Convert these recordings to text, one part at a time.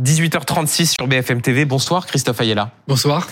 18h36 sur BFM TV. Bonsoir Christophe Ayala. Bonsoir.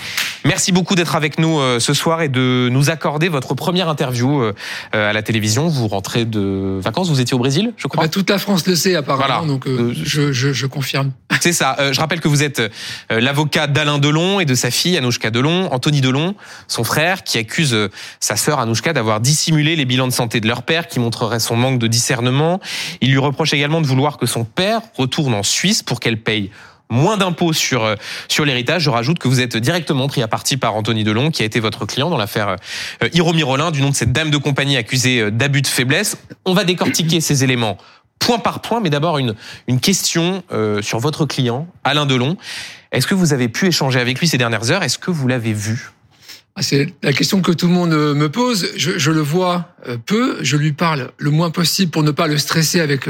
Merci beaucoup d'être avec nous euh, ce soir et de nous accorder votre première interview euh, à la télévision. Vous rentrez de vacances, vous étiez au Brésil, je crois. Bah, toute la France le sait apparemment, donc euh, je, je, je, confirme. C'est ça. je rappelle que vous êtes l'avocat d'Alain Delon et de sa fille Anouchka Delon, Anthony Delon, son frère, qui accuse sa sœur Anouchka d'avoir dissimulé les bilans de santé de leur père, qui montrerait son manque de discernement. Il lui reproche également de vouloir que son père retourne en Suisse pour qu'elle paye moins d'impôts sur euh, sur l'héritage. Je rajoute que vous êtes directement pris à partie par Anthony Delon, qui a été votre client dans l'affaire euh, Hiro Mirolin, du nom de cette dame de compagnie accusée euh, d'abus de faiblesse. On va décortiquer ces éléments point par point, mais d'abord une une question sur votre client, Alain Delon. Est-ce que vous avez pu échanger avec lui ces dernières heures? Est-ce que vous l'avez vu? Ah, c'est la question que tout le monde me pose. Je, je, le vois peu, je lui parle le moins possible pour ne pas le stresser avec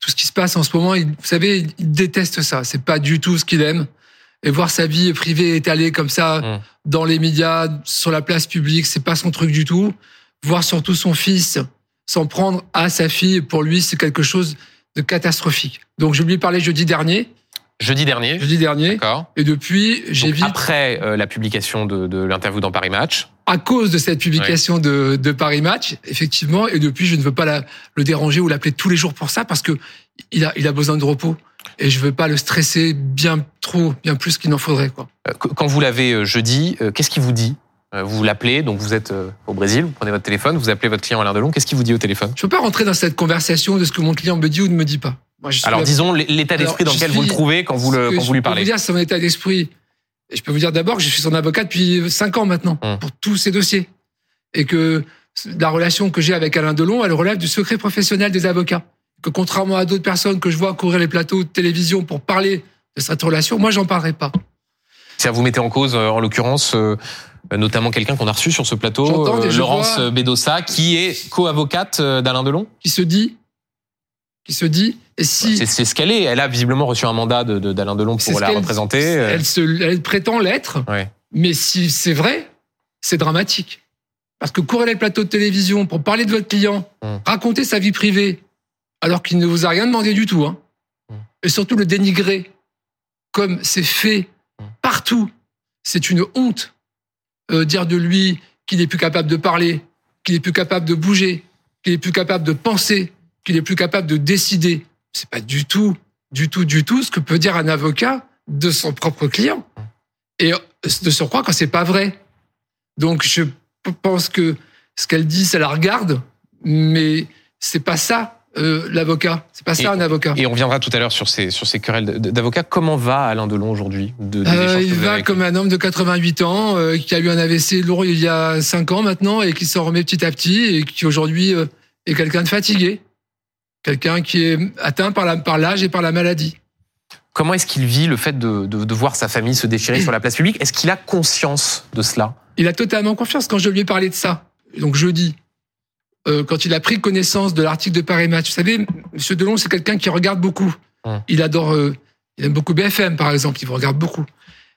tout ce qui se passe en ce moment, il, vous savez, il déteste ça. C'est pas du tout ce qu'il aime. Et voir sa vie privée étalée comme ça mmh. dans les médias, sur la place publique, c'est pas son truc du tout. Voir surtout son fils s'en prendre à sa fille, pour lui, c'est quelque chose de catastrophique. Donc je lui ai parlé jeudi dernier. Jeudi dernier. Jeudi dernier. D'accord. Et depuis, j'ai vite. Après euh, la publication de, de l'interview dans Paris Match. À cause de cette publication de, de, Paris Match, effectivement. Et depuis, je ne veux pas la, le déranger ou l'appeler tous les jours pour ça parce que il a, il a besoin de repos. Et je veux pas le stresser bien trop, bien plus qu'il n'en faudrait. Quoi. Euh, quand vous l'avez euh, jeudi, qu'est-ce qu'il vous dit? Vous l'appelez, donc vous êtes au Brésil, vous prenez votre téléphone, vous appelez votre client Alain Delon. Qu'est-ce qu'il vous dit au téléphone? Je ne peux pas rentrer dans cette conversation de ce que mon client me dit ou ne me dit pas. Alors disons l'état d'esprit dans lequel vous le trouvez quand vous, le, quand vous lui parlez. Je peux vous dire son état d'esprit. Je peux vous dire d'abord que je suis son avocat depuis 5 ans maintenant hum. pour tous ces dossiers et que la relation que j'ai avec Alain Delon, elle relève du secret professionnel des avocats. Que contrairement à d'autres personnes que je vois courir les plateaux de télévision pour parler de cette relation, moi j'en parlerai pas. Ça vous mettez en cause, euh, en l'occurrence, euh, notamment quelqu'un qu'on a reçu sur ce plateau, euh, Laurence Bedossa, qui est co-avocate d'Alain Delon? Qui se dit qui se dit et si c'est ce qu'elle est. Elle a visiblement reçu un mandat d'Alain de, Delon pour la représenter. Elle, se, elle prétend l'être. Mais si c'est vrai, c'est dramatique. Parce que courir les plateaux de télévision pour parler de votre client, hum. raconter sa vie privée, alors qu'il ne vous a rien demandé du tout, hein, hum. et surtout le dénigrer, comme c'est fait hum. partout, c'est une honte. Euh, dire de lui qu'il n'est plus capable de parler, qu'il n'est plus capable de bouger, qu'il n'est plus capable de penser, qu'il est plus capable de décider. C'est pas du tout, du tout, du tout ce que peut dire un avocat de son propre client. Et de surcroît quand c'est pas vrai. Donc je pense que ce qu'elle dit, ça la regarde, mais c'est pas ça euh, l'avocat. C'est pas ça un avocat. Et on viendra tout à l'heure sur ces sur ces querelles d'avocats. Comment va Alain Delon aujourd'hui de, euh, Il va comme un homme de 88 ans euh, qui a eu un AVC lourd il y a 5 ans maintenant et qui s'en remet petit à petit et qui aujourd'hui est quelqu'un de fatigué quelqu'un qui est atteint par l'âge par et par la maladie. Comment est-ce qu'il vit le fait de, de, de, voir sa famille se déchirer sur la place publique? Est-ce qu'il a conscience de cela? Il a totalement confiance. Quand je lui ai parlé de ça, donc jeudi, euh, quand il a pris connaissance de l'article de Paris Match, vous savez, M. Delon, c'est quelqu'un qui regarde beaucoup. Hum. Il adore, euh, il aime beaucoup BFM, par exemple, il vous regarde beaucoup.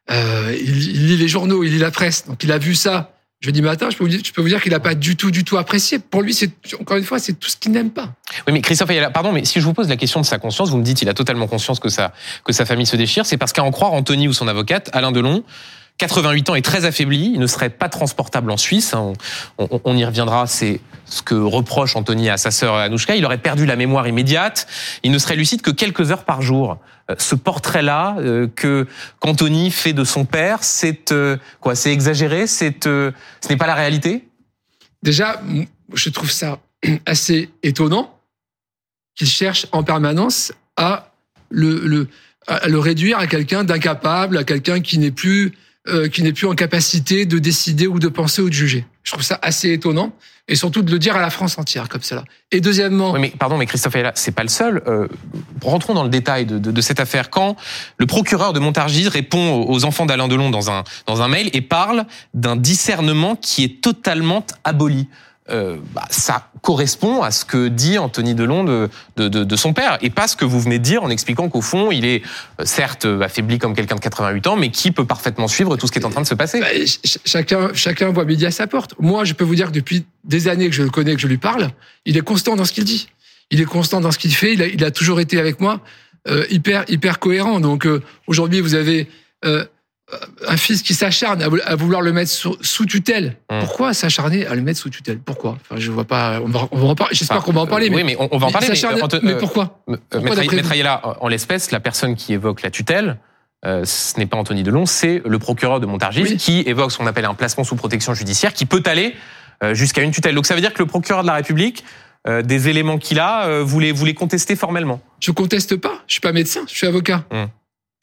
Euh, il, il, lit les journaux, il lit la presse. Donc il a vu ça jeudi matin, je peux vous dire, je peux vous dire qu'il n'a pas du tout, du tout apprécié. Pour lui, c'est encore une fois, c'est tout ce qu'il n'aime pas. Oui, mais Christophe, pardon, mais si je vous pose la question de sa conscience, vous me dites, il a totalement conscience que sa que sa famille se déchire. C'est parce qu'à en croire Anthony ou son avocate, Alain Delon, 88 ans est très affaibli, il ne serait pas transportable en Suisse. Hein. On, y reviendra, c'est ce que reproche Anthony à sa sœur Anouchka. Il aurait perdu la mémoire immédiate, il ne serait lucide que quelques heures par jour. Euh, ce portrait-là euh, que qu'Anthony fait de son père, c'est euh, quoi C'est exagéré C'est ce n'est pas la réalité? Déjà, je trouve ça assez étonnant qu'il cherche en permanence à à le réduire à quelqu'un d'incapable, à quelqu'un qui n'est plus euh, qui n'est plus en capacité de décider ou de penser ou de juger. Je trouve ça assez étonnant et surtout de le dire à la France entière comme cela. Et deuxièmement, oui, mais pardon, mais Christophe c'est pas le seul. Euh, rentrons dans le détail de, de, de, cette affaire. Quand le procureur de Montargis répond aux enfants d'Alain Delon dans un dans un mail et parle d'un discernement qui est totalement aboli. Euh, bah, ça correspond à ce que dit Anthony Delon de, de, de, son père, et pas ce que vous venez de dire en expliquant qu'au fond, il est euh, certes affaibli comme quelqu'un de 88 ans, mais qui peut parfaitement suivre tout ce qui est en train de se passer. Bah, chacun, voit midi à sa porte. Moi, je peux vous dire que depuis des années que je le connais, que je lui parle, il est constant dans ce qu'il dit. Il est constant dans ce qu'il fait. Il a, toujours été avec moi. euh, hyper cohérent. Donc euh, aujourd'hui, vous avez euh, un fils qui s'acharne à, vouloir le mettre sous, tutelle. Mmh. Pourquoi s'acharner à le mettre sous tutelle? Pourquoi? Enfin, je vois pas. On va, on va en parler. J'espère qu'on va en parler. Oui, mais on, va en parler. Mais, pourquoi, Maître Ayala, en l'espèce, la personne qui évoque la tutelle, ce n'est pas Anthony Delon, c'est le procureur de Montargis qui évoque ce qu'on appelle un placement sous protection judiciaire qui peut aller jusqu'à une tutelle. Donc ça veut dire que le procureur de la République euh, des éléments qu'il a, euh, vous les, vous les contestez formellement Je conteste pas. Je suis pas médecin, je suis avocat. Hum.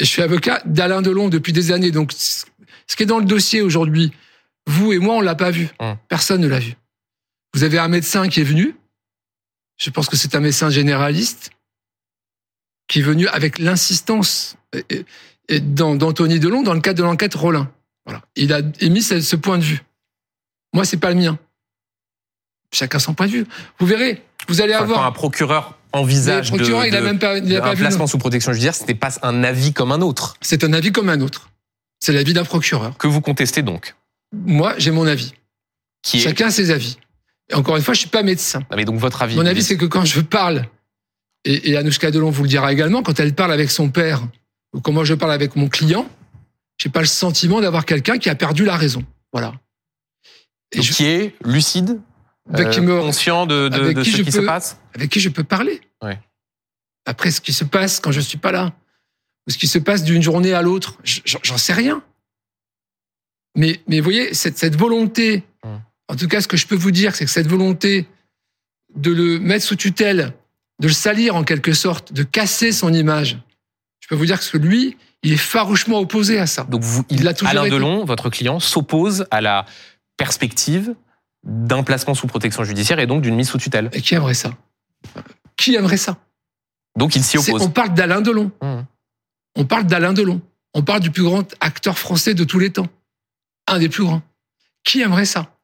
Je suis avocat d'Alain Delon depuis des années. Donc, ce qui est dans le dossier aujourd'hui, vous et moi, on l'a pas vu. Hum. Personne ne l'a vu. Vous avez un médecin qui est venu. Je pense que c'est un médecin généraliste qui est venu avec l'insistance d'Anthony Delon dans le cadre de l'enquête Rollin. Voilà. Il a émis ce point de vue. Moi, c'est pas le mien. Chacun son point de vue. Vous verrez, vous allez avoir. Quand un procureur envisage de, il a même pas, il a un placement sous protection judiciaire, c'était pas un avis comme un autre. C'est un avis comme un autre. C'est l'avis d'un procureur. Que vous contestez donc Moi, j'ai mon avis. Qui Chacun a ses avis. Et encore une fois, je suis pas médecin. mais donc votre avis. Mon avis, c'est que quand je parle, et, et Anouchka Delon vous le dira également, quand elle parle avec son père, ou quand moi je parle avec mon client, j'ai pas le sentiment d'avoir quelqu'un qui a perdu la raison. Voilà. Et Qui est lucide euh, conscient de, de, ce qui se passe Avec qui je peux parler. Après, ce qui se passe quand je suis pas là, ou ce qui se passe d'une journée à l'autre, j'en sais rien. Mais, mais vous voyez, cette, cette volonté, hum. en tout cas, ce que je peux vous dire, c'est que cette volonté de le mettre sous tutelle, de le salir en quelque sorte, de casser son image, je peux vous dire que lui, il est farouchement opposé à ça. Donc vous, il, a toujours Alain Delon, votre client, s'oppose à la perspective d'un placement sous protection judiciaire et donc d'une mise sous tutelle. Et qui aimerait ça? Qui aimerait ça? Donc il s'y oppose. On parle d'Alain Delon. Mmh. On parle d'Alain Delon. On parle du plus grand acteur français de tous les temps. Un des plus grands. Qui aimerait ça?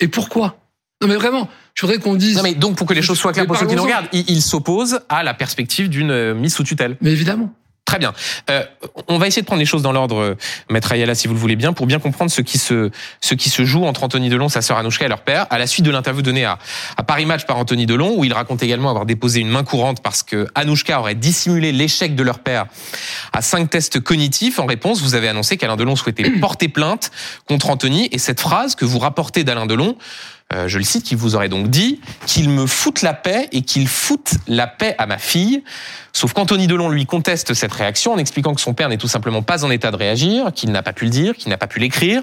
Et pourquoi? Non mais vraiment, je voudrais qu'on dise... Non mais donc pour que les choses soient claires pour ceux qui nous regardent, il s'oppose à la perspective d'une euh, mise sous tutelle. Mais évidemment. Très bien. Euh, on va essayer de prendre les choses dans l'ordre, euh, Maître Ayala, si vous le voulez bien, pour bien comprendre ce qui se, ce qui se joue entre Anthony Delon, sa sœur Anouchka et leur père, à la suite de l'interview donnée à, à Paris Match par Anthony Delon, où il raconte également avoir déposé une main courante parce que Anouchka aurait dissimulé l'échec de leur père à cinq tests cognitifs. En réponse, vous avez annoncé qu'Alain Delon souhaitait porter plainte contre Anthony, et cette phrase que vous rapportez d'Alain Delon, euh, je le cite, qui vous aurait donc dit qu'il me foute la paix et qu'il foute la paix à ma fille. Sauf qu'Anthony Delon lui conteste cette réaction en expliquant que son père n'est tout simplement pas en état de réagir, qu'il n'a pas pu le dire, qu'il n'a pas pu l'écrire.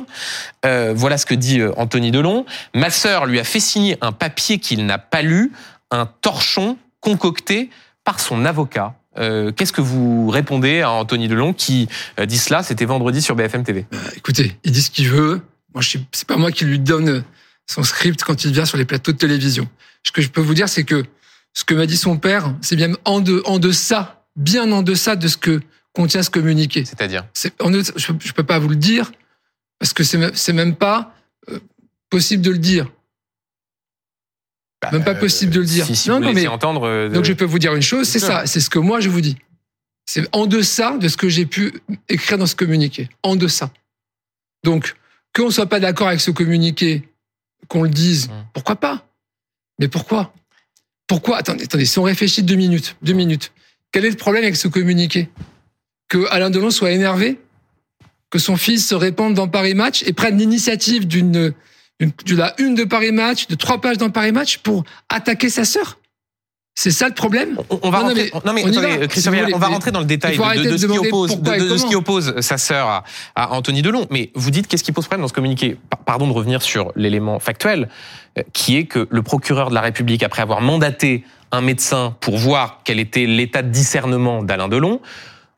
Euh, voilà ce que dit euh, Anthony Delon. Ma sœur lui a fait signer un papier qu'il n'a pas lu, un torchon concocté par son avocat. Qu'est-ce que vous répondez à Anthony Delon qui dit cela? C'était vendredi sur BFM TV. écoutez, il dit ce qu'il veut. Moi, c'est pas moi qui lui donne son script quand il vient sur les plateaux de télévision. Ce que je peux vous dire, c'est que ce que m'a dit son père, c'est bien en, de, en deçà, bien en deçà de ce que contient ce communiqué. C'est-à-dire Je ne peux pas vous le dire, parce que c'est même pas euh, possible de le dire. Bah, même pas possible de le dire. Si, non, mais entendre. Euh, Donc je peux vous dire une chose, c'est ça, c'est ce que moi je vous dis. C'est en deçà de ce que j'ai pu écrire dans ce communiqué. En deçà. Donc, qu'on soit pas d'accord avec ce communiqué, qu'on le dise. Mmh. Pourquoi pas? Mais pourquoi? Pourquoi? Attendez, attendez, si on réfléchit deux minutes, deux minutes, quel est le problème avec ce communiqué? Que Alain Delon soit énervé? Que son fils se répande dans Paris Match et prenne l'initiative d'une de la une de Paris Match, de trois pages dans Paris Match pour attaquer sa sœur? C'est ça le problème on, va rentrer, non mais, on, va rentrer dans le détail de, ce qui oppose, de, ce qui oppose sa sœur à, à, Anthony Delon. Mais vous dites qu'est-ce qui pose problème dans ce communiqué? Pardon de revenir sur l'élément factuel, euh, qui est que le procureur de la République, après avoir mandaté un médecin pour voir quel était l'état de discernement d'Alain Delon,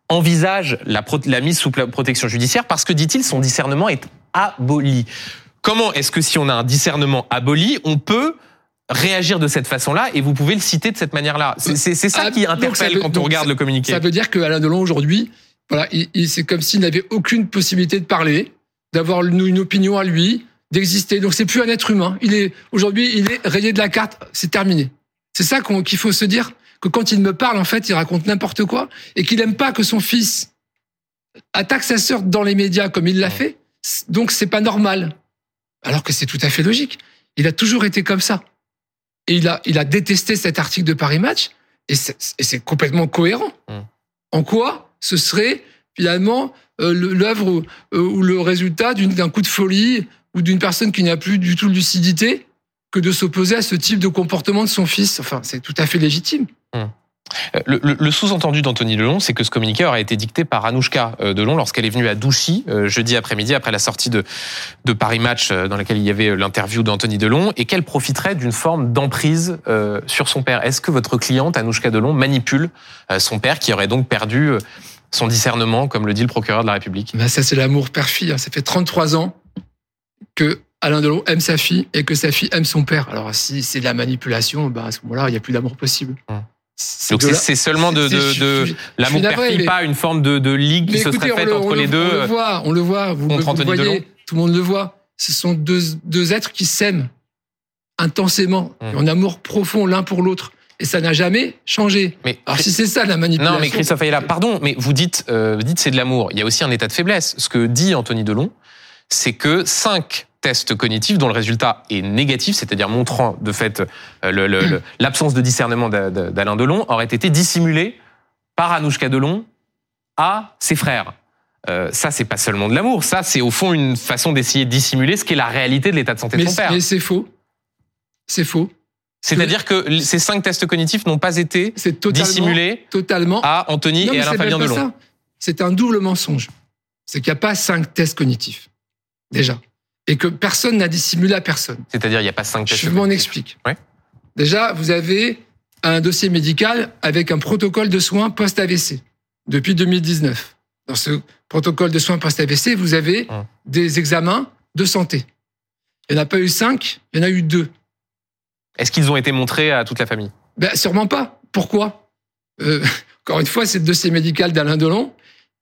envisage la, la mise sous protection judiciaire parce que, dit-il, son discernement est aboli. Comment est-ce que si on a un discernement aboli, on peut réagir de cette façon-là et vous pouvez le citer de cette manière-là. C'est ça ah, qui interpelle quand on regarde le communiqué. Ça veut dire que Alain Delon aujourd'hui, voilà, il, c'est comme s'il n'avait aucune possibilité de parler, d'avoir une opinion à lui, d'exister. Donc c'est plus un être humain. Il est aujourd'hui, il est rayé de la carte. C'est terminé. C'est ça qu'il faut se dire que quand il me parle, en fait, il raconte n'importe quoi et qu'il aime pas que son fils attaque sa sœur dans les médias comme il l'a fait. Donc c'est pas normal. Alors que c'est tout à fait logique. Il a toujours été comme ça. Et il a, il a détesté cet article de Paris Match, et c'est complètement cohérent. Hum. En quoi ce serait finalement euh, l'œuvre euh, ou le résultat d'un coup de folie ou d'une personne qui n'a plus du tout de lucidité que de s'opposer à ce type de comportement de son fils? Enfin, c'est tout à fait légitime. Hum. Euh, le, sous-entendu d'Anthony Delon, c'est que ce communiqué aurait été dicté par Anouchka Delon lorsqu'elle est venue à Douchy jeudi après-midi après la sortie de, de Paris Match dans laquelle il y avait l'interview d'Anthony Delon et qu'elle profiterait d'une forme d'emprise sur son père. Est-ce que votre cliente Anouchka Delon manipule son père qui aurait donc perdu son discernement, comme le dit le procureur de la République? Ben Ça, c'est l'amour père-fille. Hein. Ça fait 33 ans que Alain Delon aime sa fille et que sa fille aime son père. Alors, si c'est de la manipulation, ben à ce moment-là, il n'y a plus d'amour possible. Hum. Donc c'est seulement de, de, l'amour père-fille, pas une forme de, ligue qui se serait faite entre les deux. On le voit, on le voit. Vous, vous voyez, tout le monde le voit. Ce sont deux, deux êtres qui s'aiment intensément, hum. en amour profond l'un pour l'autre. Et ça n'a jamais changé. Mais alors si c'est ça la manipulation. Non, mais Christophe Ayala, pardon, mais vous dites, euh, vous dites c'est de l'amour. Il y a aussi un état de faiblesse. Ce que dit Anthony Delon, c'est que cinq tests cognitifs dont le résultat est négatif, c'est-à-dire montrant de fait euh, l'absence de discernement d'Alain Delon, auraient été dissimulés par Anouchka Delon à ses frères. Euh, ça, c'est pas seulement de l'amour. Ça, c'est au fond une façon d'essayer de dissimuler ce qui est la réalité de l'état de santé de son père. Mais c'est faux. C'est faux. C'est-à-dire que ces cinq tests cognitifs n'ont pas été dissimulés totalement. à Anthony et à Fabien Delon. C'est un double mensonge. C'est qu'il n'y a pas cinq tests cognitifs, déjà. Et que personne n'a dissimulé à personne. C'est-à-dire il n'y a pas cinq tests Je m'en explique. Déjà, vous avez un dossier médical avec un protocole de soins post-AVC depuis 2019. Dans ce protocole de soins post-AVC, vous avez hum. des examens de santé. Il n'y en a pas eu cinq, il y en a eu deux. Est-ce qu'ils ont été montrés à toute la famille? Ben, Sûrement pas. Pourquoi? Euh, Encore une fois, c'est le dossier médical d'Alain Delon.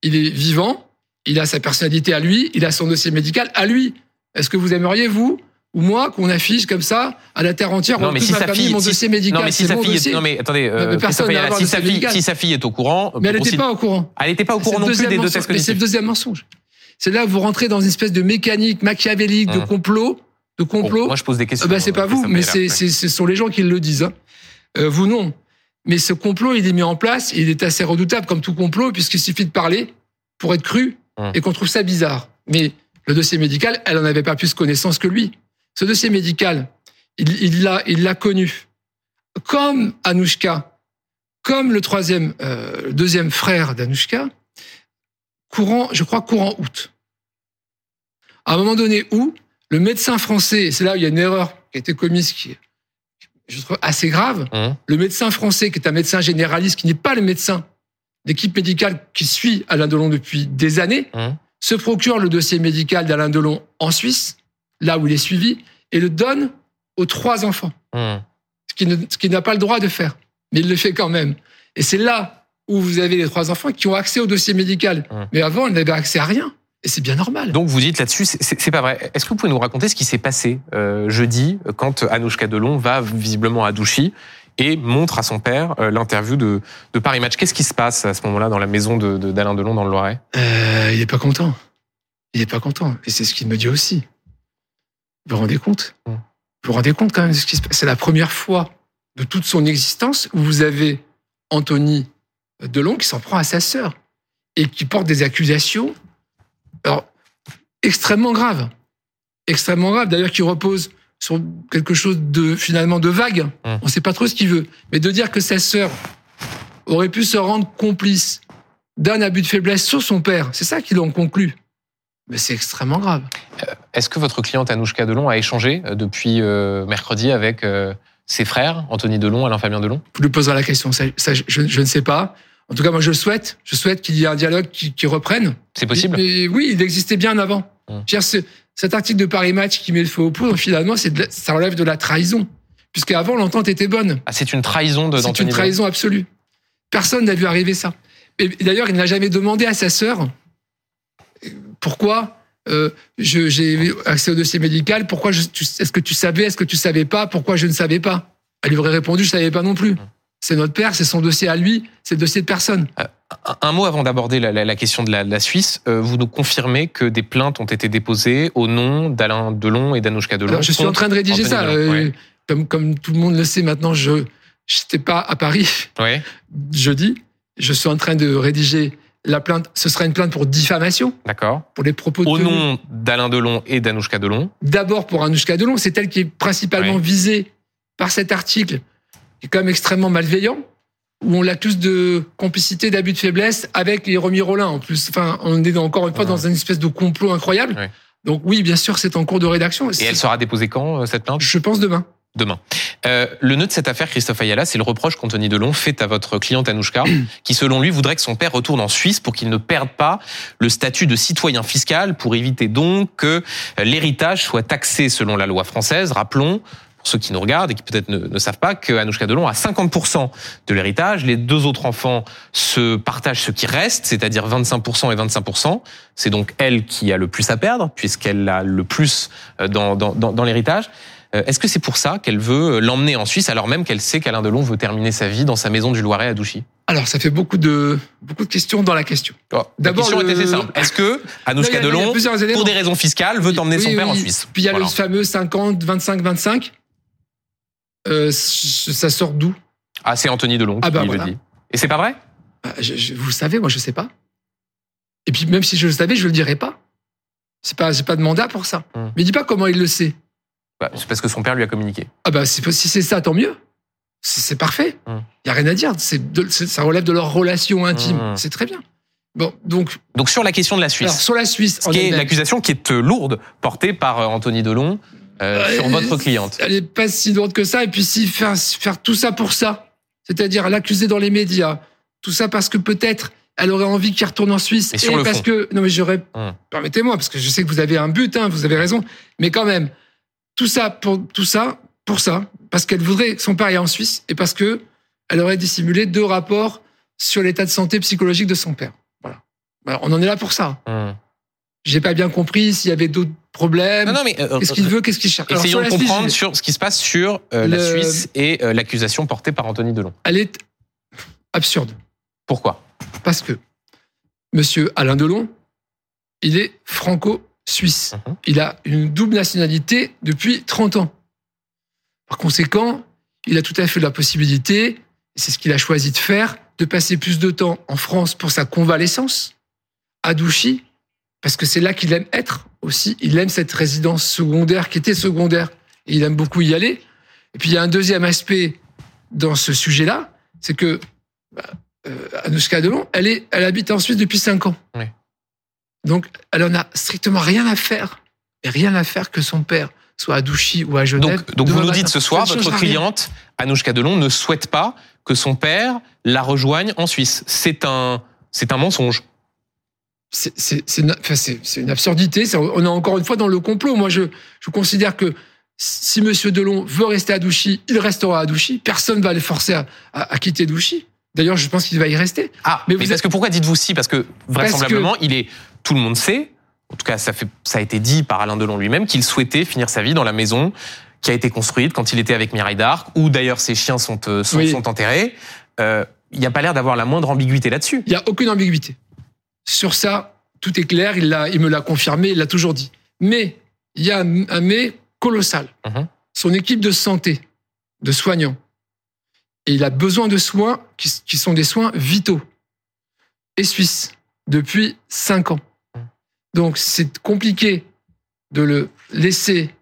Il est vivant, il a sa personnalité à lui, il a son dossier médical à lui. Est-ce que vous aimeriez, vous, ou moi, qu'on affiche comme ça à la terre entière non, mais si sa fille, mon dossier médical Non, mais si sa fille, est, non mais attendez, euh, si, sa fille, si sa fille est au courant, mais elle n'était pas au courant. Elle n'était pas au courant non plus des deux tests Mais c'est le deuxième mensonge. C'est là où vous rentrez dans une espèce de mécanique machiavélique, de hum. complot, de complot. moi, je pose des questions. Euh, bah, c'est pas vous, mais c'est, ce sont les gens qui le disent. Hein. Euh, vous, non. Mais ce complot, il est mis en place, il est assez redoutable comme tout complot, puisqu'il suffit de parler pour être cru hum. et qu'on trouve ça bizarre. Mais le dossier médical, elle en avait pas plus connaissance que lui. Ce dossier médical, il l'a, il l'a connu. Comme Anouchka, comme le troisième, euh, deuxième frère d'Anouchka, courant, je crois courant août. À un moment donné où le médecin français, c'est là où il y a une erreur qui a été commise qui est, je trouve, assez grave. Mmh. Le médecin français, qui est un médecin généraliste, qui n'est pas le médecin d'équipe médicale qui suit Alain Delon depuis des années, mmh. se procure le dossier médical d'Alain Delon en Suisse, là où il est suivi, et le donne aux trois enfants. Mmh. Ce qui n'a pas le droit de faire. Mais il le fait quand même. Et c'est là où vous avez les trois enfants qui ont accès au dossier médical. Mais avant, ils n'avaient accès à rien. Et c'est bien normal. Donc vous dites là-dessus, c'est pas vrai. Est-ce que vous pouvez nous raconter ce qui s'est passé euh, jeudi quand Anouchka Delon va visiblement à Douchy et montre à son père euh, l'interview de, de, Paris Match Qu'est-ce qui se passe à ce moment-là dans la maison d'Alain de, Delon dans le Loiret? Euh, Il est pas content. Il est pas content. Et c'est ce qu'il me dit aussi. Vous vous rendez compte? Hum. Vous vous rendez compte quand même de ce qui se passe? C'est la première fois de toute son existence où vous avez Anthony Delon qui s'en prend à sa sœur et qui porte des accusations alors, extrêmement grave. Extrêmement grave, d'ailleurs, qui repose sur quelque chose de finalement de vague. Hum. On ne sait pas trop ce qu'il veut. Mais de dire que sa sœur aurait pu se rendre complice d'un abus de faiblesse sur son père, c'est ça qu'il en conclut. Mais c'est extrêmement grave. Euh, est-ce que votre cliente Anouchka Delon a échangé euh, depuis euh, mercredi avec ses frères, Anthony Delon, Alain Fabien Delon? Vous lui poserez la question. Ça, je, ne sais pas. En tout cas, moi, je le souhaite. Je souhaite qu'il y ait un dialogue qui, reprenne. C'est possible? Mais, oui, il existait bien avant. Hum. Cet article de Paris Match qui met le feu au poudre, finalement, c'est ça relève de la trahison. Puisqu'avant, l'entente était bonne. Ah, c'est une trahison de C'est une trahison absolue. Personne n'a vu arriver ça. Et d'ailleurs, il n'a jamais demandé à sa sœur pourquoi euh, j'ai accès au dossier médical, pourquoi est-ce que tu savais, est-ce que tu savais pas, pourquoi je ne savais pas? Elle lui aurait répondu, je savais pas non plus. C'est notre père, c'est son dossier à lui, c'est le dossier de personne. Euh, un mot avant d'aborder la, question de la, Suisse. Euh, vous nous confirmez que des plaintes ont été déposées au nom d'Alain Delon et d'Anouchka Delon Je suis en train de rédiger ça. Euh, comme, comme tout le monde le sait maintenant, je n'étais pas à Paris jeudi. je suis en train de rédiger la plainte. Ce sera une plainte pour diffamation. D'accord. Pour les propos Au nom d'Alain Delon et d'Anouchka Delon. D'abord pour Anouchka Delon, c'est elle qui est principalement visée par cet article, est quand même extrêmement malveillant, où on l'accuse de complicité, d'abus de faiblesse avec les Romy Rollin. En plus, enfin, on est encore une fois dans une espèce de complot incroyable. Donc oui, bien sûr, c'est en cours de rédaction. Et elle sera déposée quand, euh, cette plainte? Je pense demain demain. Euh, le nœud de cette affaire, Christophe Ayala, c'est le reproche qu'Anthony Delon fait à votre cliente Anouchka, qui selon lui voudrait que son père retourne en Suisse pour qu'il ne perde pas le statut de citoyen fiscal, pour éviter donc que l'héritage soit taxé selon la loi française. Rappelons, pour ceux qui nous regardent et qui peut-être ne, savent pas, que Anouchka Delon a 50% de l'héritage. Les deux autres enfants se partagent ce qui reste, c'est-à-dire 25% et 25%. C'est donc elle qui a le plus à perdre, puisqu'elle a le plus euh, dans, dans, dans l'héritage. Euh, est-ce que c'est pour ça qu'elle veut l'emmener en Suisse alors même qu'elle sait qu'Alain Delon veut terminer sa vie dans sa maison du Loiret à Douchy? Alors, ça fait beaucoup de beaucoup de questions dans la question. Oh, D'abord, la question était simple. Est-ce que Anouchka Delon, pour des raisons fiscales, veut emmener son père en Suisse Puis il y a le fameux 50, 25, 25. Euh, ça sort d'où? Ah, c'est Anthony Delon ah qui bah le dit. Et c'est pas vrai? Bah, Vous le savez, moi je sais pas. Et puis même si je le savais, je le dirais pas. C'est pas, pas de mandat pour ça. Hmm. Mais dis pas comment il le sait. Bah, c'est parce que son père lui a communiqué. Ah bah si c'est ça, tant mieux. C'est parfait. Il hum. y a rien à dire. ça relève de leur relation intime. Hum. C'est très bien. Bon, donc. Donc sur la question de la Suisse. sur la Suisse, ce qui est l'accusation qui est lourde portée par euh, Anthony Delon euh, sur votre cliente. Elle n'est pas si lourde que ça. Et puis si faire faire tout ça pour ça, c'est-à-dire l'accuser dans les médias, tout ça parce que peut-être elle aurait envie qu'il retourne en Suisse et, parce que non mais j'aurais hum. permettez-moi parce que je sais que vous avez un but, hein, vous avez raison, mais quand même tout ça pour tout ça pour ça, parce qu'elle voudrait que son père aille en Suisse et parce que elle aurait dissimulé deux rapports sur l'état de santé psychologique de son père. Voilà. on en est là pour ça. Hum. J'ai pas bien compris s'il y avait d'autres problèmes. Non, non, mais euh, qu'est-ce qu'il veut, qu'est-ce qu'il cherche? Essayons de comprendre sur ce qui se passe sur euh, la Suisse et euh, l'accusation portée par Anthony Delon. Elle est absurde. Pourquoi? Parce que Monsieur Alain Delon, il est franco-suisse. Mhm. Il a une double nationalité depuis 30 ans. Par conséquent, il a tout à fait la possibilité, et c'est ce qu'il a choisi de faire, de passer plus de temps en France pour sa convalescence, à Douchy, parce que c'est là qu'il aime être aussi. Il aime cette résidence secondaire qui était secondaire, et il aime beaucoup y aller. Et puis il y a un deuxième aspect dans ce sujet-là, c'est que bah, euh, Anouchka Delon, elle, est, elle habite en Suisse depuis cinq ans. Donc elle en a strictement rien à faire, et rien à faire que son père soit à Douchy ou à Genève. Donc, vous nous dites ce soir, votre cliente, Anouchka Delon, ne souhaite pas que son père la rejoigne en Suisse. C'est un, c'est un mensonge. C'est une, une, absurdité. on est encore une fois dans le complot. Moi, je, je considère que si Monsieur Delon veut rester à Douchy, il restera à Douchy. Personne ne va le forcer à, à, quitter Douchy. D'ailleurs, je pense qu'il va y rester. Ah, mais, parce que pourquoi dites-vous si? Parce que vraisemblablement, il est, tout le monde sait, en tout cas ça, fait, ça a été dit par Alain Delon lui-même, qu'il souhaitait finir sa vie dans la maison qui a été construite quand il était avec Mireille d'Arc, où d'ailleurs ses chiens sont, euh, sont, enterrés. Euh, il n'y a pas l'air d'avoir la moindre ambiguïté là-dessus. Il n'y a aucune ambiguïté. Sur ça, tout est clair, il, il me l'a confirmé, il l'a toujours dit. Mais il y a un, mais colossal. Mhm. Son équipe de santé, de soignants, et il a besoin de soins qui, qui sont des soins vitaux, et suisse, depuis cinq ans. Donc c'est compliqué de le laisser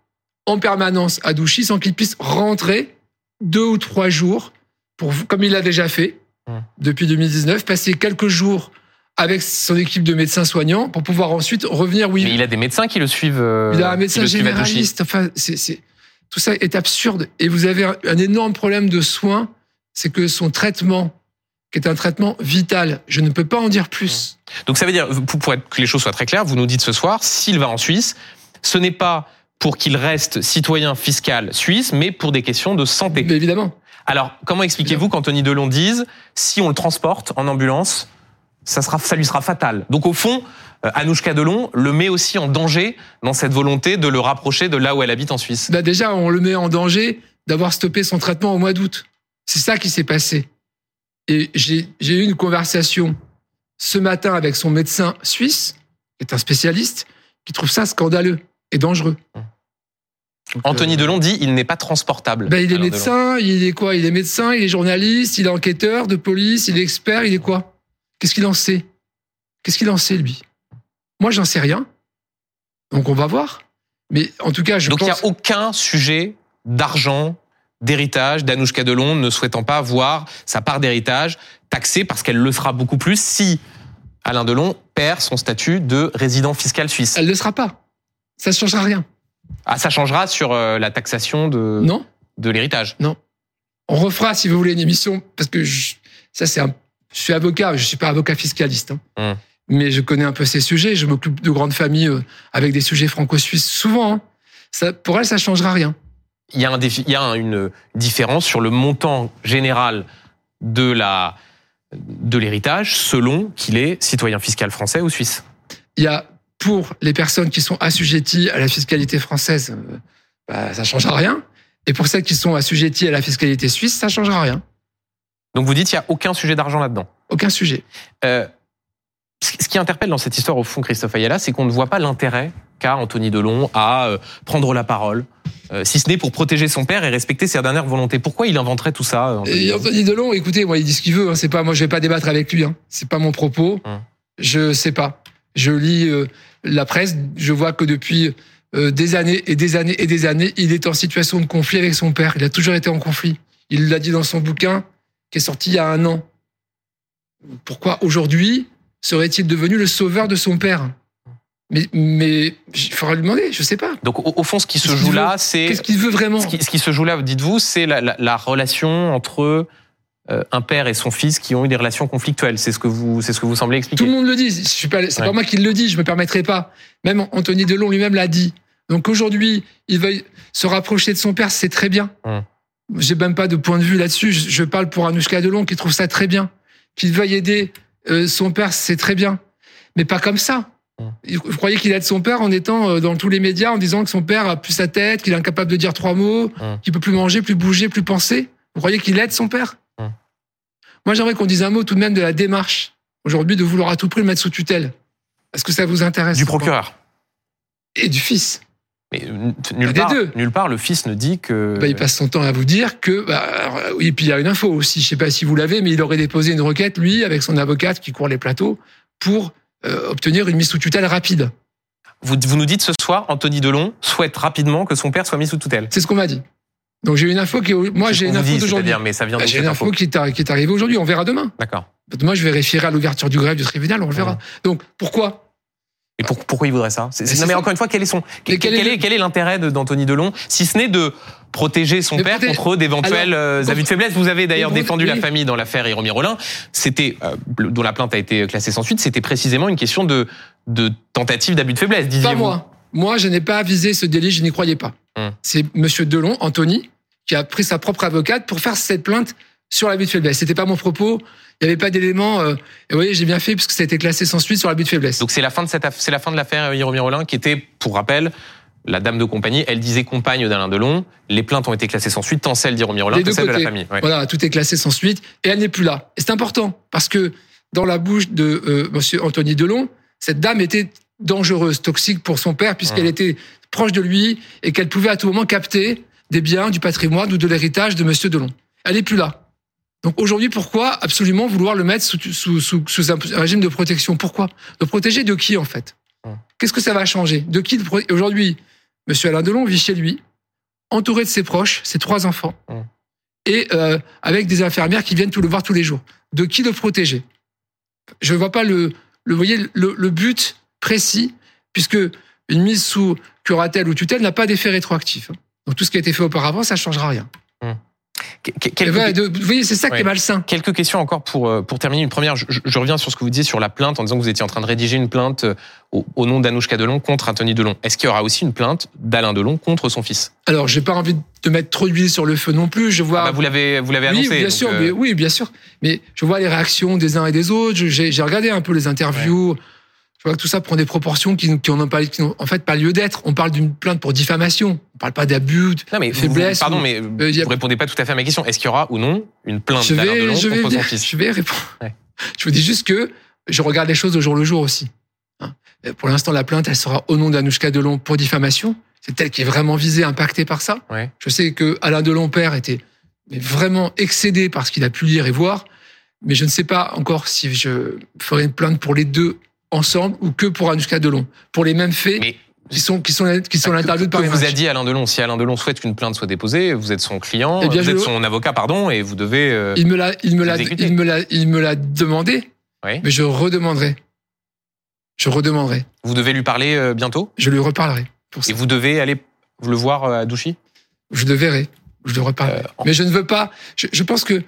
en permanence à Douchy sans qu'il puisse rentrer deux ou trois jours, pour, comme il l'a déjà fait depuis 2019, passer quelques jours avec son équipe de médecins soignants pour pouvoir ensuite revenir. Oui, mais il a des médecins qui le suivent. Euh, il a un médecin généraliste. Enfin, c'est, tout ça est absurde. Et vous avez un énorme problème de soins, c'est que son traitement qui est un traitement vital. Je ne peux pas en dire plus. Donc ça veut dire, pour être, que les choses soient très claires, vous nous dites ce soir, s'il va en Suisse, ce n'est pas pour qu'il reste citoyen fiscal suisse, mais pour des questions de santé. Mais évidemment. Alors, comment expliquez-vous qu'Anthony Delon dise, si on le transporte en ambulance, ça, sera, ça lui sera fatal Donc au fond, euh, Anouchka Delon le met aussi en danger dans cette volonté de le rapprocher de là où elle habite en Suisse. Bah déjà, on le met en danger d'avoir stoppé son traitement au mois d'août. C'est ça qui s'est passé. Et j'ai eu une conversation ce matin avec son médecin suisse, qui est un spécialiste, qui trouve ça scandaleux et dangereux. Anthony Delon dit il n'est pas transportable. Ben, il est médecin, il est quoi? Il est médecin, il est journaliste, il est enquêteur de police, il est expert, il est quoi? Qu'est-ce qu'il en sait? Qu'est-ce qu'il en sait lui? Moi, j'en sais rien. Donc on va voir. Mais en tout cas, je Donc pense... il n'y a aucun sujet d'argent, d'héritage d'Anouchka Delon ne souhaitant pas voir sa part d'héritage taxée parce qu'elle le sera beaucoup plus si Alain Delon perd son statut de résident fiscal suisse. Elle ne le sera pas. Ça ne changera rien. Ah, ça changera sur euh, la taxation de, non. de l'héritage Non. On refera, si vous voulez, une émission, parce que je, ça, c'est un, je suis avocat, je suis pas avocat fiscaliste. Hein. Hum. Mais je connais un peu ces sujets. Je m'occupe de grandes familles euh, avec des sujets franco-suisses souvent. Hein. Ça, pour elle, ça changera rien. Il y a, un il y a une différence sur le montant général de la de l'héritage selon qu'il est citoyen fiscal français ou suisse. Il y a pour les personnes qui sont assujetties à la fiscalité française, euh, bah, ça changera rien. Et pour celles qui sont assujetties à la fiscalité suisse, ça changera rien. Donc vous dites qu'il n'y a aucun sujet d'argent là-dedans Aucun sujet. Euh, ce qui interpelle dans cette histoire, au fond, Christophe Ayala, c'est qu'on ne voit pas l'intérêt qu'a Anthony Delon à euh, prendre la parole, euh, si ce n'est pour protéger son père et respecter ses dernières volontés. Pourquoi il inventerait tout ça Anthony, Anthony Delon, écoutez, moi, il dit ce qu'il veut. Hein, c'est pas, moi, je vais pas débattre avec lui. Hein, c'est pas mon propos. Hum. Je sais pas. Je lis la presse, je vois que depuis euh, des années et des années et des années, il est en situation de conflit avec son père. Il a toujours été en conflit. Il l'a dit dans son bouquin qui est sorti il y a un an. Pourquoi aujourd'hui serait-il devenu le sauveur de son père? Mais, mais il faudra lui demander, je sais pas. Donc au, fond, ce qui se joue là, c'est qu'est-ce qu'il veut vraiment? ce qui, se joue là, dites-vous, c'est la, la, relation entre euh, un père et son fils qui ont eu des relations conflictuelles. C'est ce que vous, c'est ce que vous semblez expliquer. Tout le monde le dit. Suis pas, c'est pas moi qui le dis. Je me permettrai pas. Même Anthony Delon lui-même l'a dit. Donc aujourd'hui, il va se rapprocher de son père, c'est très bien. Hum. J'ai même pas de point de vue là-dessus. Je, parle pour Anouchka Delon qui trouve ça très bien. Qu'il veuille aider euh, son père, c'est très bien. Mais pas comme ça. Vous croyez qu'il aide son père en étant euh, dans tous les médias en disant que son père a plus sa tête, qu'il est incapable de dire trois mots, qu'il peut plus manger, plus bouger, plus penser? Vous croyez qu'il aide son père? Moi, j'aimerais qu'on dise un mot tout de même de la démarche aujourd'hui de vouloir à tout prix le mettre sous tutelle. Est-ce que ça vous intéresse Du procureur. Et du fils. Mais nulle part, deux. nulle part, le fils ne dit que. Bah, il passe son temps à vous dire que. Bah, et puis il y a une info aussi. Je sais pas si vous l'avez, mais il aurait déposé une requête lui avec son avocate qui court les plateaux pour euh, obtenir une mise sous tutelle rapide. Vous, vous nous dites ce soir, Anthony Delon souhaite rapidement que son père soit mis sous tutelle. C'est ce qu'on m'a dit. Donc j'ai une info qui moi j'ai une info d'aujourd'hui. Mais ça vient bah, J'ai une info, qui, est, qui est arrivée aujourd'hui. On verra demain. D'accord. Moi je vérifierai à l'ouverture du grève du tribunal. On le verra. Donc pourquoi et pour, pourquoi il voudrait ça Non mais encore une fois, quel est son quel, quel, est, quel est l'intérêt d'Anthony Delon, si ce n'est de protéger son père contre d'éventuels euh, abus de faiblesse? Vous avez d'ailleurs défendu la famille dans l'affaire Hiromi Rollin. C'était euh, dont la plainte a été classée sans suite. C'était précisément une question de de tentative d'abus de faiblesse. Disiez-vous. Pas moi. Moi, je n'ai pas avisé ce délit. Je n'y croyais pas. Hum. C'est Monsieur Delon, Anthony, qui a pris sa propre avocate pour faire cette plainte sur l'abus de faiblesse. C'était pas mon propos. Il n'y avait pas d'éléments. Euh, et vous voyez, j'ai bien fait puisque ça a été classé sans suite sur l'abus de faiblesse. Donc c'est la fin de cette, c'est la fin de l'affaire Hiro Mirolin qui était, pour rappel, la dame de compagnie, elle disait compagne d'Alain Delon. Les plaintes ont été classées sans suite, tant celle d'Hiro Mirolin que celle de la famille. Voilà, tout est classé sans suite et elle n'est plus là. Et c'est important parce que dans la bouche de euh, Monsieur Anthony Delon, cette dame était dangereuse, toxique pour son père puisqu'elle mmh. était proche de lui et qu'elle pouvait à tout moment capter des biens, du patrimoine ou de l'héritage de Monsieur Delon. Elle n'est plus là. Donc aujourd'hui, pourquoi absolument vouloir le mettre sous, sous, sous, sous un régime de protection? Pourquoi? De protéger de qui en fait? Qu'est-ce que ça va changer? De qui Aujourd'hui, Monsieur Alain Delon vit chez lui, entouré de ses proches, ses trois enfants, et euh, avec des infirmières qui viennent tout le voir tous les jours. De qui le protéger? Je ne vois pas le, le, voyez, le, le but précis, puisque une mise sous curatelle ou tutelle n'a pas d'effet rétroactif. Donc tout ce qui a été fait auparavant, ça ne changera rien. Hum. vous voyez, c'est ça qui est malsain. Quelques questions encore pour euh, pour terminer. Une première, je, reviens sur ce que vous disiez sur la plainte en disant que vous étiez en train de rédiger une plainte euh, au, nom d'Anouchka Delon contre Anthony Delon. Est-ce qu'il y aura aussi une plainte d'Alain Delon contre son fils? Alors, j'ai pas envie de mettre trop d'huile sur le feu non plus. Je vois. Ah bah, vous l'avez vous l'avez oui, annoncé. Bien sûr, mais, euh, oui, bien sûr. Mais je vois les réactions des uns et des autres. J'ai regardé un peu les interviews. Je vois que tout ça prend des proportions qui, qui ont, pas, qui n'ont en fait pas lieu d'être. On parle d'une plainte pour diffamation. On parle pas d'abus, de faiblesse. pardon, mais euh, vous répondez pas tout à fait à ma question. Est-ce qu'il y aura ou non une plainte d'Alain Delon je contre son fils Je vais répondre. Je vous dis juste que je regarde les choses au jour le jour aussi. Hein. Pour l'instant, la plainte, elle sera au nom d'Anouchka Delon pour diffamation. c'est elle qui est vraiment visée, impactée par ça. Je sais que Alain Delon père était vraiment excédé par ce qu'il a pu lire et voir, mais je ne sais pas encore si je ferai une plainte pour les deux ensemble ou que pour Anouchka Delon, pour les mêmes faits. qui sont qui sont qui sont l'interview de Paris vous a dit Alain Delon. Si Alain Delon souhaite qu'une plainte soit déposée vous êtes son client eh vous êtes son avocat pardon et vous devez euh, il me l'a il me l'a il me l'a il me l'a demandé oui. mais je redemanderai. Je redemanderai. Vous devez lui parler euh, bientôt? Je lui reparlerai pour ça. et vous devez aller le voir euh, à Douchy? Je le verrai. Je le reparlerai. Mais je ne veux pas je, je pense que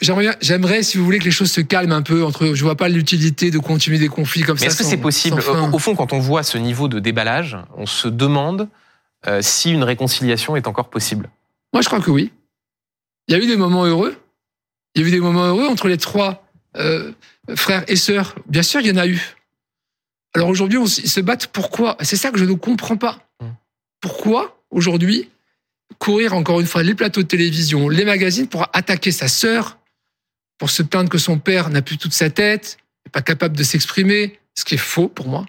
J'aimerais, si vous voulez, que les choses se calment un peu. Entre, je vois pas l'utilité de continuer des conflits comme ça. Est-ce que c'est possible Au fond, quand on voit ce niveau de déballage, on se demande euh, si une réconciliation est encore possible? Moi, je crois que oui. Il y a eu des moments heureux. Il y a eu des moments heureux entre les trois euh, frères et sœurs. Bien sûr, il y en a eu. Alors aujourd'hui, ils se battent. Pourquoi? C'est ça que je ne comprends pas. Hum. Pourquoi aujourd'hui courir encore une fois les plateaux de télévision, les magazines pour attaquer sa sœur, pour se plaindre que son père n'a plus toute sa tête, n'est pas capable de s'exprimer, ce qui est faux pour moi.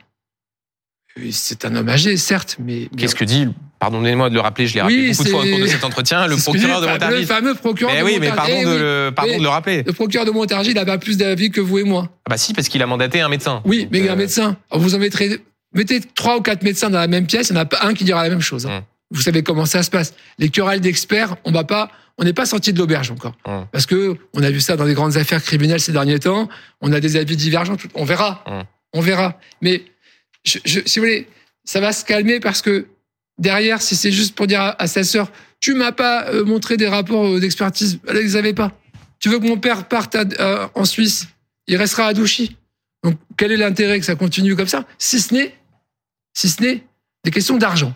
C'est un homme âgé, certes, mais... Qu'est-ce que dit, pardonnez-moi de le rappeler, je l'ai rappelé beaucoup de fois au cours de cet entretien, le procureur de Montargis. Le fameux procureur mais de oui, mais pardon, eh de, le, pardon de le rappeler. Le procureur de Montargis, il n'a pas plus d'avis que vous et moi. Ah bah si, parce qu'il a mandaté un médecin. Oui, mais un euh, médecin. vous en mettrez, mettez trois ou quatre médecins dans la même pièce, il n'y en a pas un qui dira la même chose. Hein. Hum. Vous savez comment ça se passe. Les querelles d'experts, on va pas, on n'est pas sorti de l'auberge encore. Parce que on a vu ça dans les grandes affaires criminelles ces derniers temps. On a des avis divergents. On verra. On verra. Mais je, je, si vous voulez, ça va se calmer parce que derrière, si c'est juste pour dire à, sa sœur, tu m'as pas euh, montré des rapports euh, d'expertise, elle les avait pas. Tu veux que mon père parte euh, en Suisse, il restera à Douchy. Donc quel est l'intérêt que ça continue comme ça Si ce n'est, si ce n'est des questions d'argent?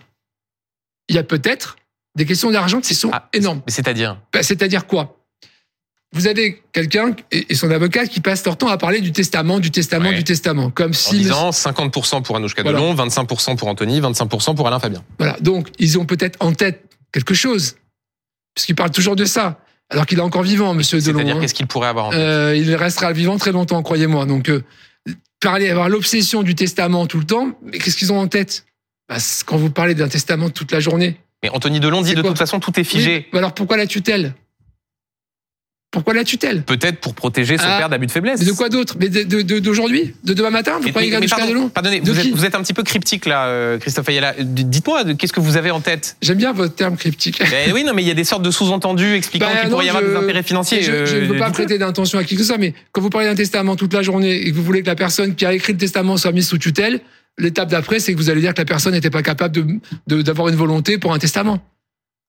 Il y a peut-être des questions d'argent qui sont ah, énormes. C'est-à-dire bah, C'est-à-dire quoi? Vous avez quelqu'un et son avocat qui passe leur temps à parler du testament, du testament, du testament, comme si en disant 50% pour Anouchka Delon, 25% pour Anthony, 25% pour Alain Fabien. Voilà, donc ils ont peut-être en tête quelque chose, puisqu'il parle toujours de ça, alors qu'il est encore vivant, Monsieur Delon. C'est-à-dire hein. qu'est-ce qu'il pourrait avoir en tête? Euh, Il restera vivant très longtemps, croyez-moi. Donc euh, parler, avoir l'obsession du testament tout le temps, mais qu'est-ce qu'ils ont en tête? Quand vous parlez d'un testament toute la journée. Mais Anthony Delon dit de toute façon tout est figé. alors pourquoi la tutelle? Pourquoi la tutelle? Peut-être pour protéger son ah, père d'abus de faiblesse. de quoi d'autre? Mais d'aujourd'hui? De, demain matin? Vous croyez mais, pardon, Pardonnez, vous êtes, vous êtes, un petit peu cryptique là, euh, Christophe Ayala. Dites-moi, qu'est-ce que vous avez en tête? J'aime bien votre terme cryptique. Eh oui, non, mais il y a des sortes de sous-entendus expliquant bah, qu'il pourrait y avoir des intérêts financiers. Je, ne veux euh, pas prêter d'intention à qui que ce soit, mais quand vous parlez d'un testament toute la journée et que vous voulez que la personne qui a écrit le testament soit mise sous tutelle, l'étape d'après, c'est que vous allez dire que la personne n'était pas capable de d'avoir une volonté pour un testament.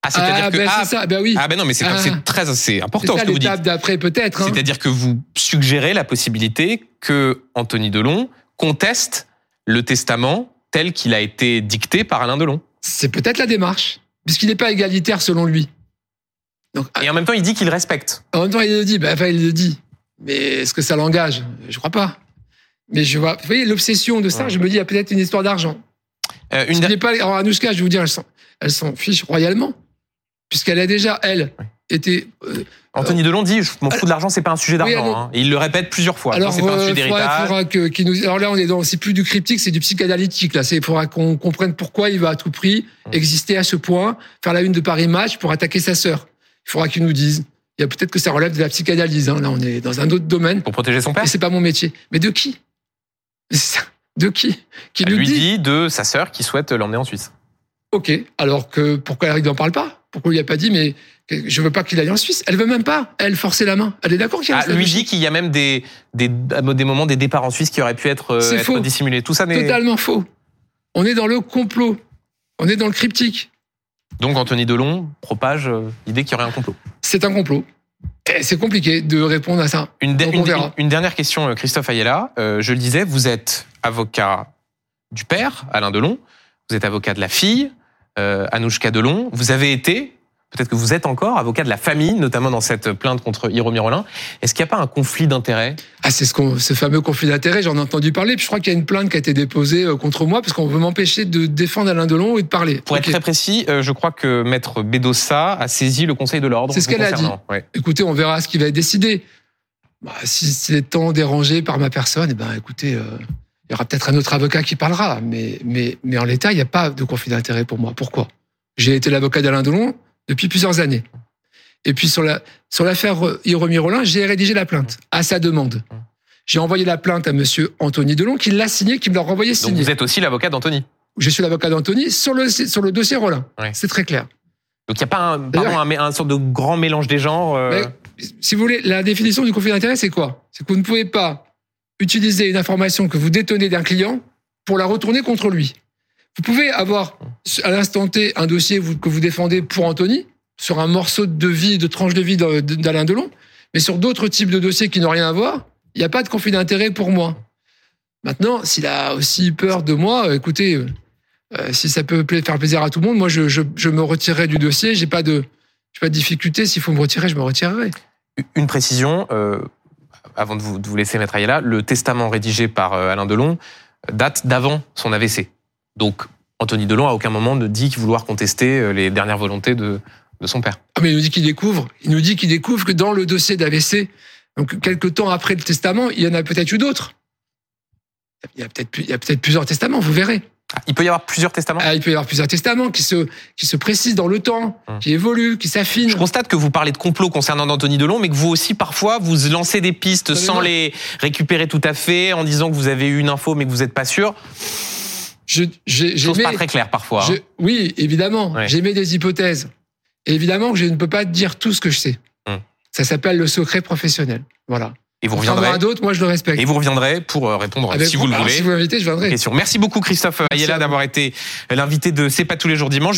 Ah, c'est-à-dire ah, que ben ah, ça, ben oui. Ah ben non, mais c'est ah. très c'est important ce que vous dites. L'étape d'après peut-être. Hein. C'est-à-dire que vous suggérez la possibilité que Anthony Delon conteste le testament tel qu'il a été dicté par Alain Delon. C'est peut-être la démarche, puisqu'il n'est pas égalitaire selon lui. Donc, et en même temps, il dit qu'il respecte. En même temps, il le dit. Ben, enfin, il le dit. Mais est-ce que ça l'engage? Je crois pas. Mais je vois, vous voyez, l'obsession de ça, je me dis, il y a peut-être une histoire d'argent. Euh, une Ce pas, alors Anouchka, je vais vous dire, elle s'en fiche royalement, puisqu'elle a déjà, elle, été. Euh, Anthony Delon dit, je m'en fous de l'argent, c'est pas un sujet d'argent. Hein. il le répète plusieurs fois. Alors, c'est pas un sujet faudra, que, nous, alors là, on est dans, c'est plus du cryptique, c'est du psychanalytique. Là, c'est, il faudra qu'on comprenne pourquoi il va à tout prix hum. exister à ce point, faire la une de Paris Match pour attaquer sa sœur. Il faudra qu'il nous dise. Il y a peut-être que ça relève de la psychanalyse. Hein. Là, on est dans un autre domaine. Pour protéger son père. c'est pas mon métier. Mais de qui? de qui? Qui lui dit, de sa sœur qui souhaite l'emmener en Suisse. Ok, alors que pourquoi il n'en parle pas? Pourquoi il lui a pas dit mais je veux pas qu'il aille en Suisse? Elle veut même pas, elle forcer la main. Elle est d'accord qu'il ah, lui dit qu'il y a même des, des, des moments des départs en Suisse qui auraient pu être, euh, dissimulés. Tout ça n'est totalement faux. On est dans le complot. On est dans le cryptique. Donc Anthony Delon propage euh, l'idée qu'il y aurait un complot. C'est un complot. Eh, c'est compliqué de répondre à ça. Une, dernière question, euh, Christophe Ayala. Euh, je le disais, vous êtes avocat du père, Alain Delon. Vous êtes avocat de la fille, euh, Anouchka Delon. Vous avez été Peut-être que vous êtes encore avocat de la famille, notamment dans cette plainte contre Hiro Mirolin. Est-ce qu'il n'y a pas un conflit d'intérêts? Ah, c'est ce, fameux conflit d'intérêts, j'en ai entendu parler. Puis je crois qu'il y a une plainte qui a été déposée euh, contre moi parce qu'on veut m'empêcher de défendre Alain Delon et de parler. Pour être très précis, euh, je crois que Maître Bedossa a saisi le Conseil de l'ordre. C'est ce qu'elle a dit. Écoutez, on verra ce qui va être décidé. Bah, si c'est tant dérangé par ma personne, eh ben, écoutez, euh, Il y aura peut-être un autre avocat qui parlera, mais, mais, mais en l'état, il n'y a pas de conflit d'intérêt pour moi. Pourquoi? J'ai été l'avocat d'Alain Delon depuis plusieurs années. Et puis sur la sur l'affaire Hiromi Rollin, j'ai rédigé la plainte à sa demande. J'ai envoyé la plainte à Monsieur Anthony Delon, qui l'a signé, qui me l'a renvoyé signé. Donc vous êtes aussi l'avocat d'Anthony. Je suis l'avocat d'Anthony sur le sur le dossier Rollin. C'est très clair. Donc il n'y a pas un, pardon, un, un, sorte de grand mélange des genres. Euh... si vous voulez, la définition du conflit d'intérêt, c'est quoi? C'est que vous ne pouvez pas utiliser une information que vous détenez d'un client pour la retourner contre lui. Vous pouvez avoir à l'instant T un dossier que vous défendez pour Anthony sur un morceau de vie, de tranche de vie d'Alain Delon, mais sur d'autres types de dossiers qui n'ont rien à voir, il n'y a pas de conflit d'intérêt pour moi. Maintenant, s'il a aussi peur de moi, euh, écoutez, euh, euh, si ça peut faire plaisir à tout le monde, moi je, me retirerai du dossier. J'ai pas de, pas de difficulté. S'il faut me retirer, je me retirerai. Une précision, avant de vous, laisser mettre là, le testament rédigé par Alain Delon date d'avant son AVC. Donc Anthony Delon à aucun moment ne dit vouloir contester les dernières volontés de, de son père. Ah mais il nous dit qu'il découvre, il nous dit qu'il découvre que dans le dossier d'AVC, donc quelques temps après le testament, il y en a peut-être eu d'autres. Il y a peut-être plusieurs testaments, vous verrez. Il peut y avoir plusieurs testaments? Ah, Il peut y avoir plusieurs testaments qui se, qui se précisent dans le temps, hum. qui évoluent, qui s'affinent. Je constate que vous parlez de complot concernant Anthony Delon, mais que vous aussi, parfois, vous lancez des pistes sans les récupérer tout à fait, en disant que vous avez eu une info, mais que vous n'êtes pas sûr. Je, pas très clair parfois. Hein. oui, évidemment. J'ai mis des hypothèses. évidemment que je ne peux pas dire tout ce que je sais. Hum. Ça s'appelle le secret professionnel. Voilà. Et vous reviendrez. à d'autres, moi je le respecte. Et vous reviendrez pour euh, répondre si vous le voulez. Si vous m'invitez, je viendrai. Merci beaucoup Christophe Ayala d'avoir été l'invité de C'est pas tous les jours dimanche.